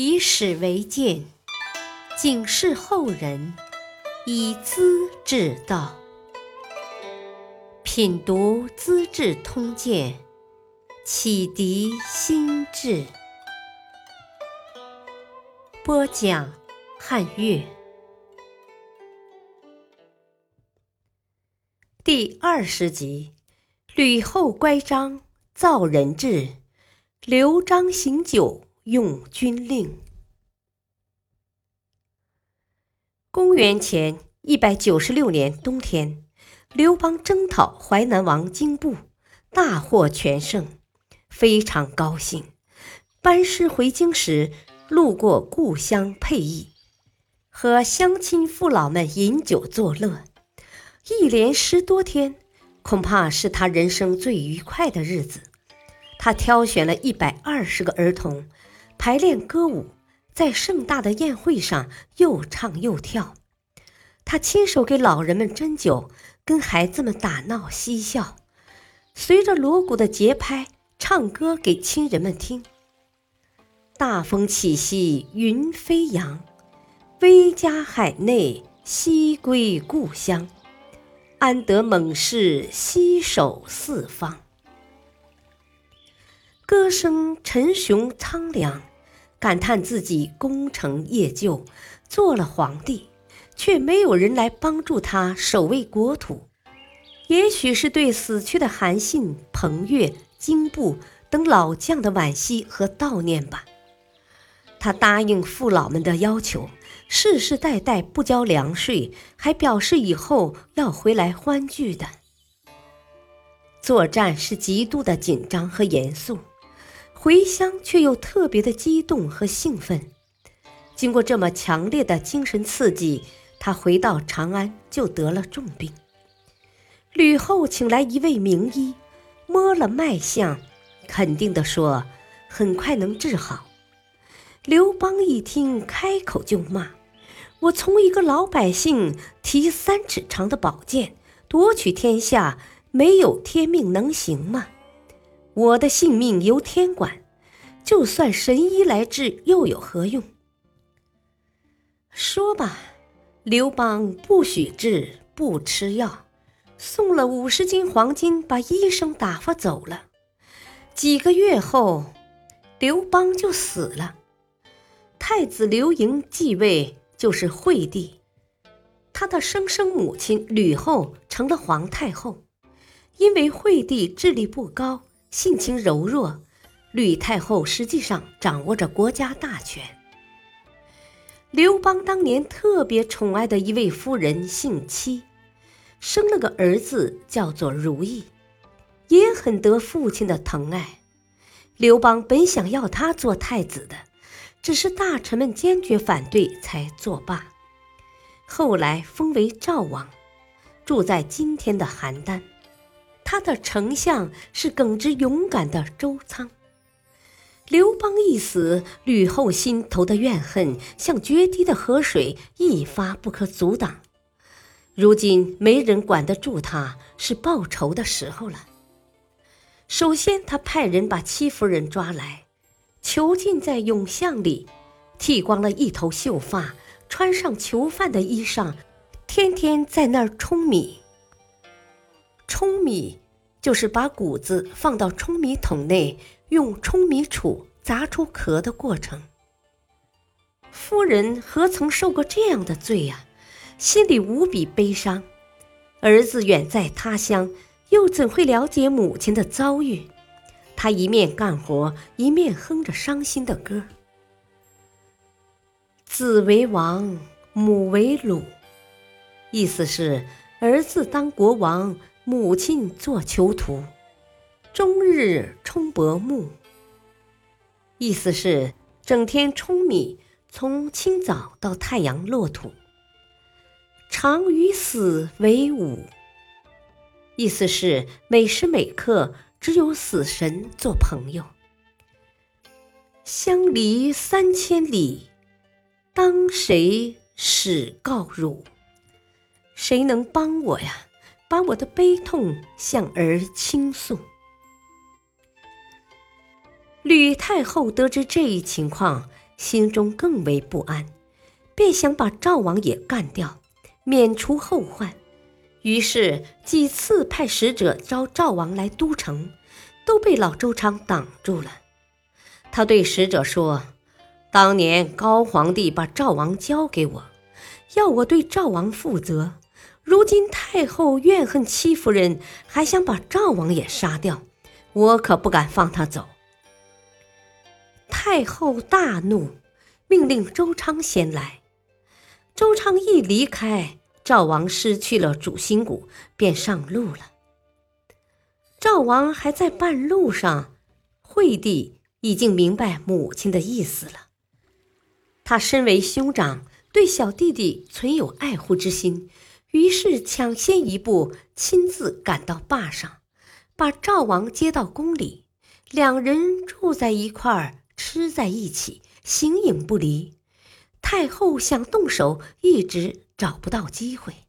以史为鉴，警示后人，以资治道。品读《资治通鉴》，启迪心智。播讲汉乐，第二十集：吕后乖张，造人质；刘璋行酒。用军令。公元前一百九十六年冬天，刘邦征讨淮南王荆布，大获全胜，非常高兴。班师回京时，路过故乡沛邑，和乡亲父老们饮酒作乐，一连十多天，恐怕是他人生最愉快的日子。他挑选了一百二十个儿童。排练歌舞，在盛大的宴会上又唱又跳。他亲手给老人们斟酒，跟孩子们打闹嬉笑，随着锣鼓的节拍唱歌给亲人们听。大风起兮云飞扬，威加海内兮归故乡，安得猛士兮守四方。歌声沉雄苍凉。感叹自己功成业就，做了皇帝，却没有人来帮助他守卫国土。也许是对死去的韩信、彭越、荆布等老将的惋惜和悼念吧。他答应父老们的要求，世世代代不交粮税，还表示以后要回来欢聚的。作战是极度的紧张和严肃。回乡却又特别的激动和兴奋。经过这么强烈的精神刺激，他回到长安就得了重病。吕后请来一位名医，摸了脉象，肯定地说：“很快能治好。”刘邦一听，开口就骂：“我从一个老百姓提三尺长的宝剑夺取天下，没有天命能行吗？”我的性命由天管，就算神医来治又有何用？说吧，刘邦不许治，不吃药，送了五十斤黄金，把医生打发走了。几个月后，刘邦就死了。太子刘盈继位，就是惠帝，他的生生母亲吕后成了皇太后。因为惠帝智力不高。性情柔弱，吕太后实际上掌握着国家大权。刘邦当年特别宠爱的一位夫人姓戚，生了个儿子叫做如意，也很得父亲的疼爱。刘邦本想要他做太子的，只是大臣们坚决反对，才作罢。后来封为赵王，住在今天的邯郸。他的丞相是耿直勇敢的周仓。刘邦一死，吕后心头的怨恨像决堤的河水，一发不可阻挡。如今没人管得住他，是报仇的时候了。首先，他派人把戚夫人抓来，囚禁在永巷里，剃光了一头秀发，穿上囚犯的衣裳，天天在那儿舂米。舂米就是把谷子放到舂米桶内，用舂米杵砸出壳的过程。夫人何曾受过这样的罪呀？心里无比悲伤。儿子远在他乡，又怎会了解母亲的遭遇？他一面干活，一面哼着伤心的歌：“子为王，母为虏。”意思是儿子当国王。母亲做囚徒，终日冲薄暮。意思是整天舂米，从清早到太阳落土。常与死为伍。意思是每时每刻只有死神做朋友。相离三千里，当谁使告汝？谁能帮我呀？把我的悲痛向儿倾诉。吕太后得知这一情况，心中更为不安，便想把赵王也干掉，免除后患。于是几次派使者召赵王来都城，都被老周昌挡住了。他对使者说：“当年高皇帝把赵王交给我，要我对赵王负责。如今太后怨恨戚夫人，还想把赵王也杀掉，我可不敢放他走。”太后大怒，命令周昌先来。周昌一离开，赵王失去了主心骨，便上路了。赵王还在半路上，惠帝已经明白母亲的意思了。他身为兄长，对小弟弟存有爱护之心，于是抢先一步，亲自赶到坝上，把赵王接到宫里，两人住在一块儿。吃在一起，形影不离。太后想动手，一直找不到机会。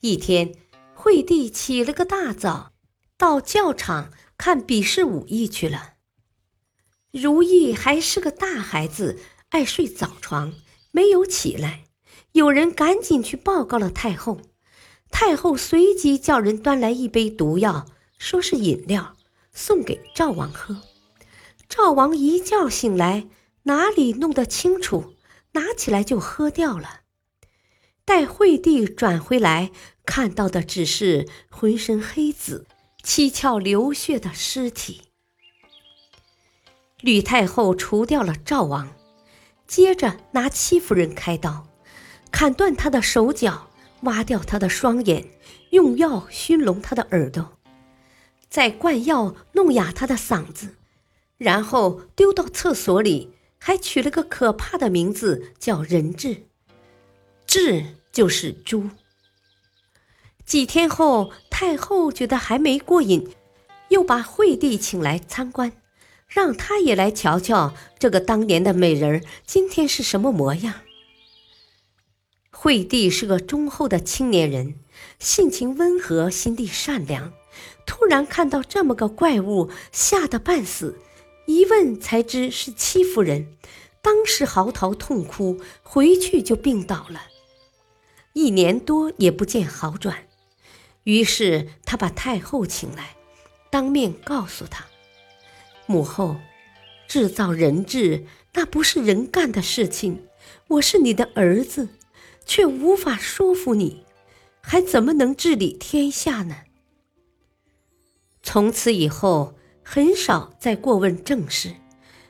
一天，惠帝起了个大早，到教场看比试武艺去了。如意还是个大孩子，爱睡早床，没有起来。有人赶紧去报告了太后。太后随即叫人端来一杯毒药，说是饮料，送给赵王喝。赵王一觉醒来，哪里弄得清楚？拿起来就喝掉了。待惠帝转回来，看到的只是浑身黑紫、七窍流血的尸体。吕太后除掉了赵王，接着拿戚夫人开刀，砍断他的手脚，挖掉他的双眼，用药熏聋他的耳朵，再灌药弄哑他的嗓子。然后丢到厕所里，还取了个可怕的名字，叫人质。质就是猪。几天后，太后觉得还没过瘾，又把惠帝请来参观，让他也来瞧瞧这个当年的美人今天是什么模样。惠帝是个忠厚的青年人，性情温和，心地善良。突然看到这么个怪物，吓得半死。一问才知是戚夫人，当时嚎啕痛哭，回去就病倒了，一年多也不见好转。于是他把太后请来，当面告诉她：“母后，制造人质那不是人干的事情。我是你的儿子，却无法说服你，还怎么能治理天下呢？”从此以后。很少再过问政事，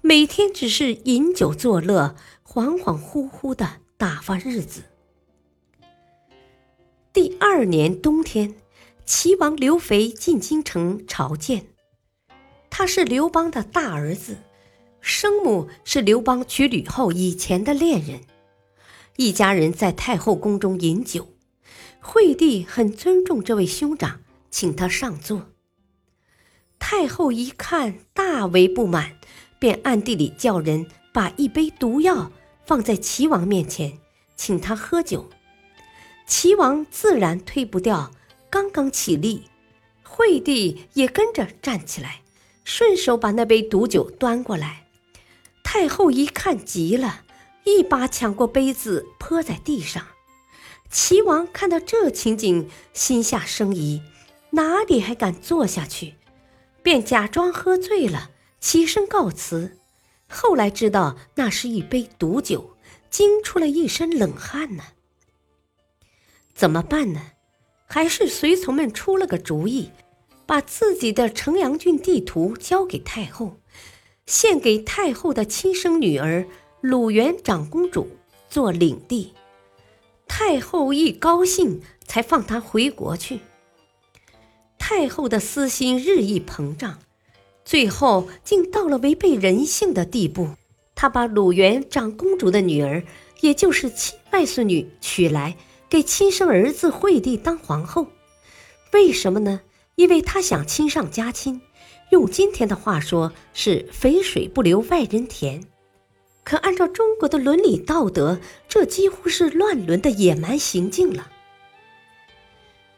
每天只是饮酒作乐，恍恍惚惚的打发日子。第二年冬天，齐王刘肥进京城朝见，他是刘邦的大儿子，生母是刘邦娶吕后以前的恋人，一家人在太后宫中饮酒，惠帝很尊重这位兄长，请他上座。太后一看，大为不满，便暗地里叫人把一杯毒药放在齐王面前，请他喝酒。齐王自然推不掉，刚刚起立，惠帝也跟着站起来，顺手把那杯毒酒端过来。太后一看急了，一把抢过杯子泼在地上。齐王看到这情景，心下生疑，哪里还敢坐下去？便假装喝醉了，起身告辞。后来知道那是一杯毒酒，惊出了一身冷汗呢。怎么办呢？还是随从们出了个主意，把自己的城阳郡地图交给太后，献给太后的亲生女儿鲁元长公主做领地。太后一高兴，才放她回国去。太后的私心日益膨胀，最后竟到了违背人性的地步。她把鲁元长公主的女儿，也就是亲外孙女娶来，给亲生儿子惠帝当皇后。为什么呢？因为她想亲上加亲，用今天的话说是“肥水不流外人田”。可按照中国的伦理道德，这几乎是乱伦的野蛮行径了。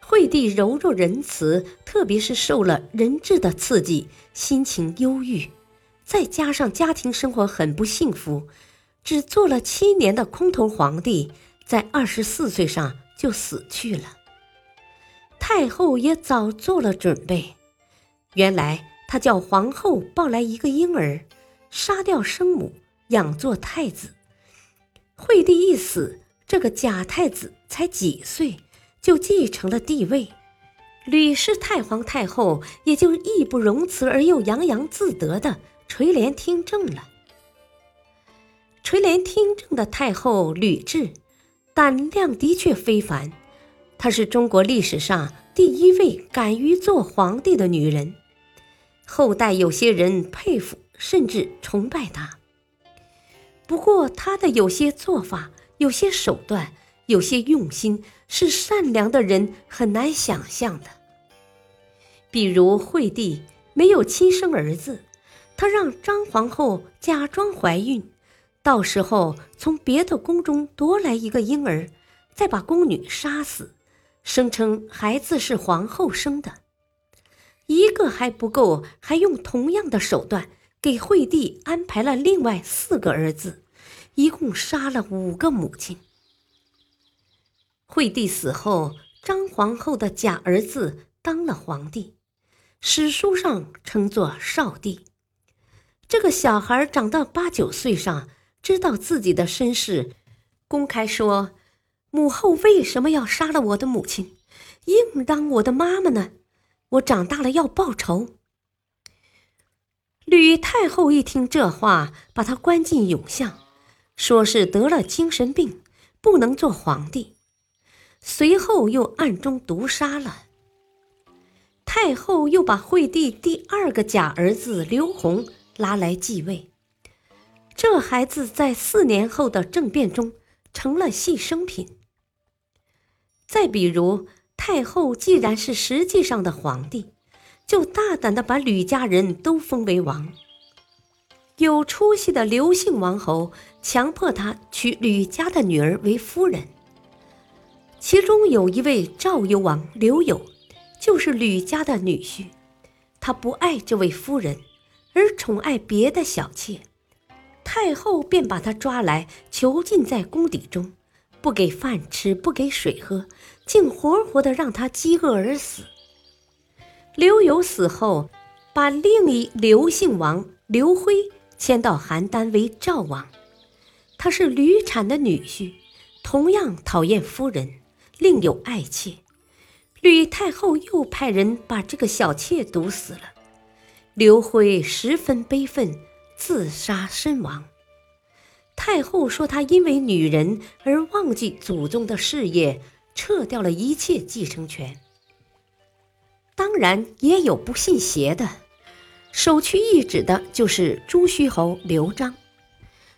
惠帝柔弱仁慈，特别是受了人质的刺激，心情忧郁，再加上家庭生活很不幸福，只做了七年的空头皇帝，在二十四岁上就死去了。太后也早做了准备，原来她叫皇后抱来一个婴儿，杀掉生母，养作太子。惠帝一死，这个假太子才几岁，就继承了帝位。吕氏太皇太后也就义不容辞而又洋洋自得的垂帘听政了。垂帘听政的太后吕雉，胆量的确非凡，她是中国历史上第一位敢于做皇帝的女人，后代有些人佩服甚至崇拜她。不过，他的有些做法、有些手段、有些用心。是善良的人很难想象的。比如惠帝没有亲生儿子，他让张皇后假装怀孕，到时候从别的宫中夺来一个婴儿，再把宫女杀死，声称孩子是皇后生的。一个还不够，还用同样的手段给惠帝安排了另外四个儿子，一共杀了五个母亲。惠帝死后，张皇后的假儿子当了皇帝，史书上称作少帝。这个小孩长到八九岁上，知道自己的身世，公开说：“母后为什么要杀了我的母亲？应当我的妈妈呢？我长大了要报仇。”吕太后一听这话，把他关进永巷，说是得了精神病，不能做皇帝。随后又暗中毒杀了。太后又把惠帝第二个假儿子刘弘拉来继位，这孩子在四年后的政变中成了牺牲品。再比如，太后既然是实际上的皇帝，就大胆的把吕家人都封为王。有出息的刘姓王侯强迫他娶吕家的女儿为夫人。其中有一位赵幽王刘友，就是吕家的女婿。他不爱这位夫人，而宠爱别的小妾。太后便把他抓来，囚禁在宫邸中，不给饭吃，不给水喝，竟活活的让他饥饿而死。刘友死后，把另一刘姓王刘辉迁到邯郸为赵王。他是吕产的女婿，同样讨厌夫人。另有爱妾，吕太后又派人把这个小妾毒死了。刘辉十分悲愤，自杀身亡。太后说他因为女人而忘记祖宗的事业，撤掉了一切继承权。当然也有不信邪的，首屈一指的就是朱虚侯刘璋。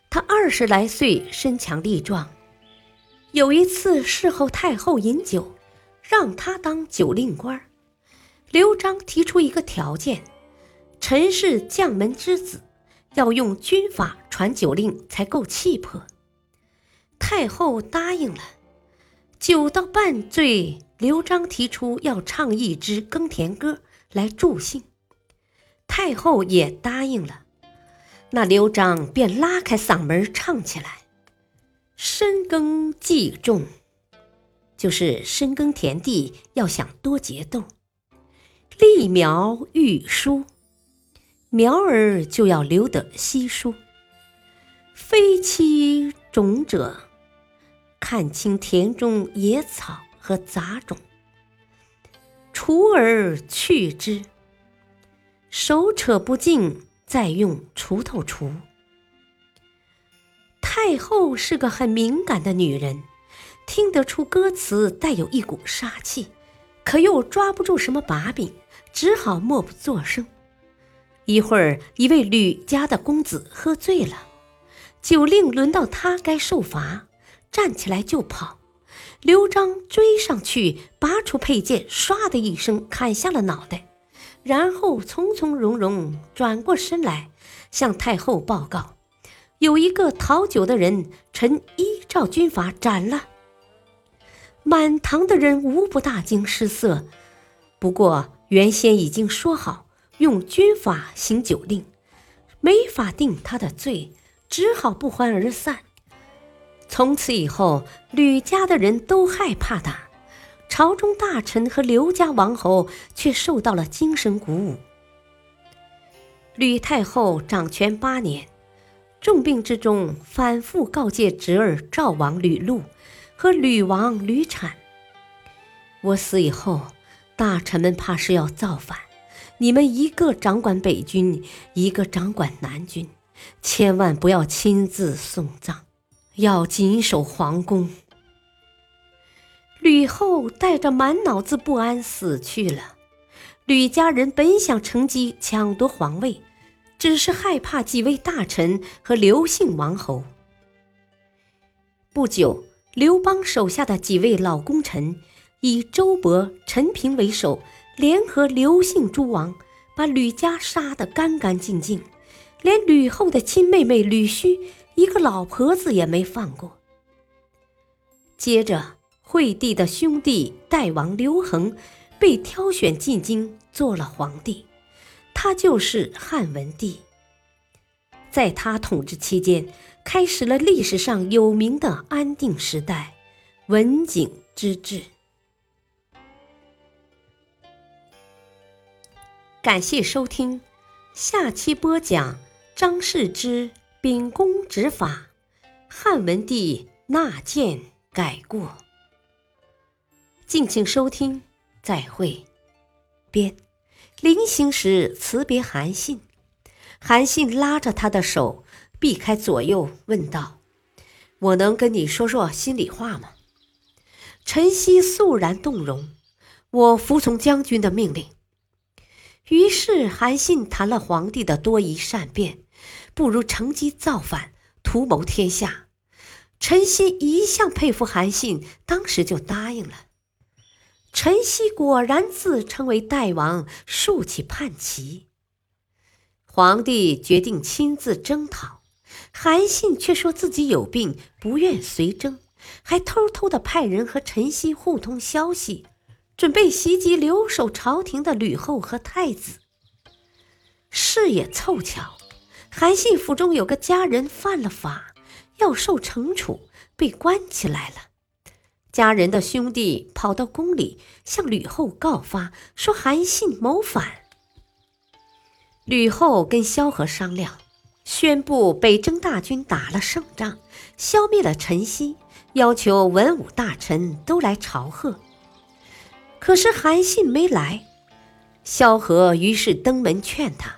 他二十来岁，身强力壮。有一次侍候太后饮酒，让他当酒令官。刘璋提出一个条件：臣是将门之子，要用军法传酒令才够气魄。太后答应了。酒到半醉，刘璋提出要唱一支耕田歌来助兴，太后也答应了。那刘璋便拉开嗓门唱起来。深耕计种，就是深耕田地，要想多结豆；立苗育疏，苗儿就要留得稀疏。非期种者，看清田中野草和杂种，除而去之。手扯不净，再用锄头锄。太后是个很敏感的女人，听得出歌词带有一股杀气，可又抓不住什么把柄，只好默不作声。一会儿，一位吕家的公子喝醉了，酒令轮到他该受罚，站起来就跑。刘璋追上去，拔出佩剑，唰的一声砍下了脑袋，然后从从容容转过身来，向太后报告。有一个讨酒的人，臣依照军法斩了。满堂的人无不大惊失色。不过原先已经说好用军法行酒令，没法定他的罪，只好不欢而散。从此以后，吕家的人都害怕他，朝中大臣和刘家王侯却受到了精神鼓舞。吕太后掌权八年，重病之中反复告诫侄儿赵王吕禄和吕王吕产：“我死以后，大臣们怕是要造反，你们一个掌管北军，一个掌管南军，千万不要亲自送葬。”要谨守皇宫。吕后带着满脑子不安死去了。吕家人本想乘机抢夺皇位，只是害怕几位大臣和刘姓王侯。不久，刘邦手下的几位老功臣以周勃、陈平为首，联合刘姓诸王，把吕家杀得干干净净，连吕后的亲妹妹吕须。一个老婆子也没放过。接着，惠帝的兄弟代王刘恒被挑选进京做了皇帝，他就是汉文帝。在他统治期间，开始了历史上有名的安定时代——文景之治。感谢收听，下期播讲张世之。秉公执法，汉文帝纳谏改过。敬请收听，再会。编，临行时辞别韩信，韩信拉着他的手，避开左右，问道：“我能跟你说说心里话吗？”陈曦肃然动容：“我服从将军的命令。”于是韩信谈了皇帝的多疑善变。不如乘机造反，图谋天下。陈曦一向佩服韩信，当时就答应了。陈曦果然自称为代王，竖起叛旗。皇帝决定亲自征讨，韩信却说自己有病，不愿随征，还偷偷的派人和陈曦互通消息，准备袭击留守朝廷的吕后和太子。事也凑巧。韩信府中有个家人犯了法，要受惩处，被关起来了。家人的兄弟跑到宫里向吕后告发，说韩信谋反。吕后跟萧何商量，宣布北征大军打了胜仗，消灭了陈豨，要求文武大臣都来朝贺。可是韩信没来，萧何于是登门劝他。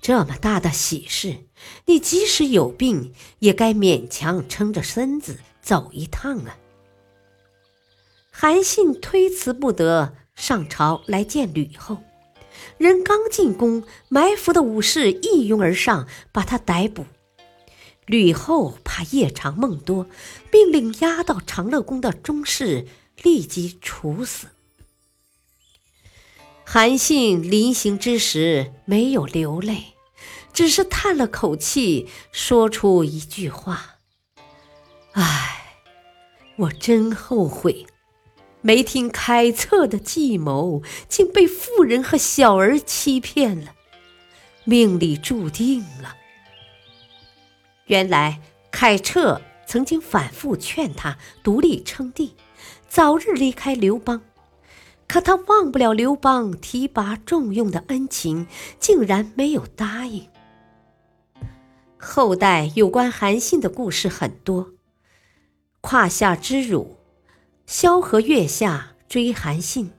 这么大的喜事，你即使有病，也该勉强撑着身子走一趟啊！韩信推辞不得，上朝来见吕后。人刚进宫，埋伏的武士一拥而上，把他逮捕。吕后怕夜长梦多，命令押到长乐宫的中室，立即处死。韩信临行之时没有流泪，只是叹了口气，说出一句话：“唉，我真后悔，没听凯策的计谋，竟被妇人和小儿欺骗了，命里注定了。”原来凯彻曾经反复劝他独立称帝，早日离开刘邦。可他忘不了刘邦提拔重用的恩情，竟然没有答应。后代有关韩信的故事很多：胯下之辱，萧何月下追韩信，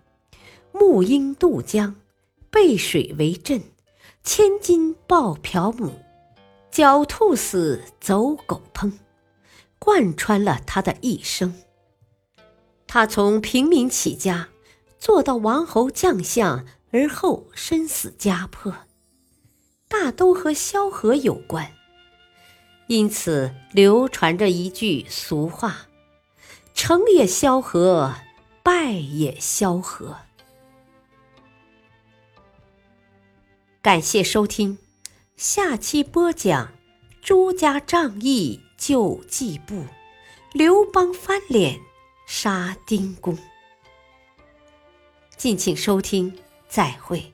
木鹰渡江，背水为阵，千金抱朴母，狡兔死，走狗烹，贯穿了他的一生。他从平民起家。做到王侯将相，而后身死家破，大都和萧何有关。因此流传着一句俗话：“成也萧何，败也萧何。”感谢收听，下期播讲朱家仗义救季布，刘邦翻脸杀丁公。敬请收听，再会。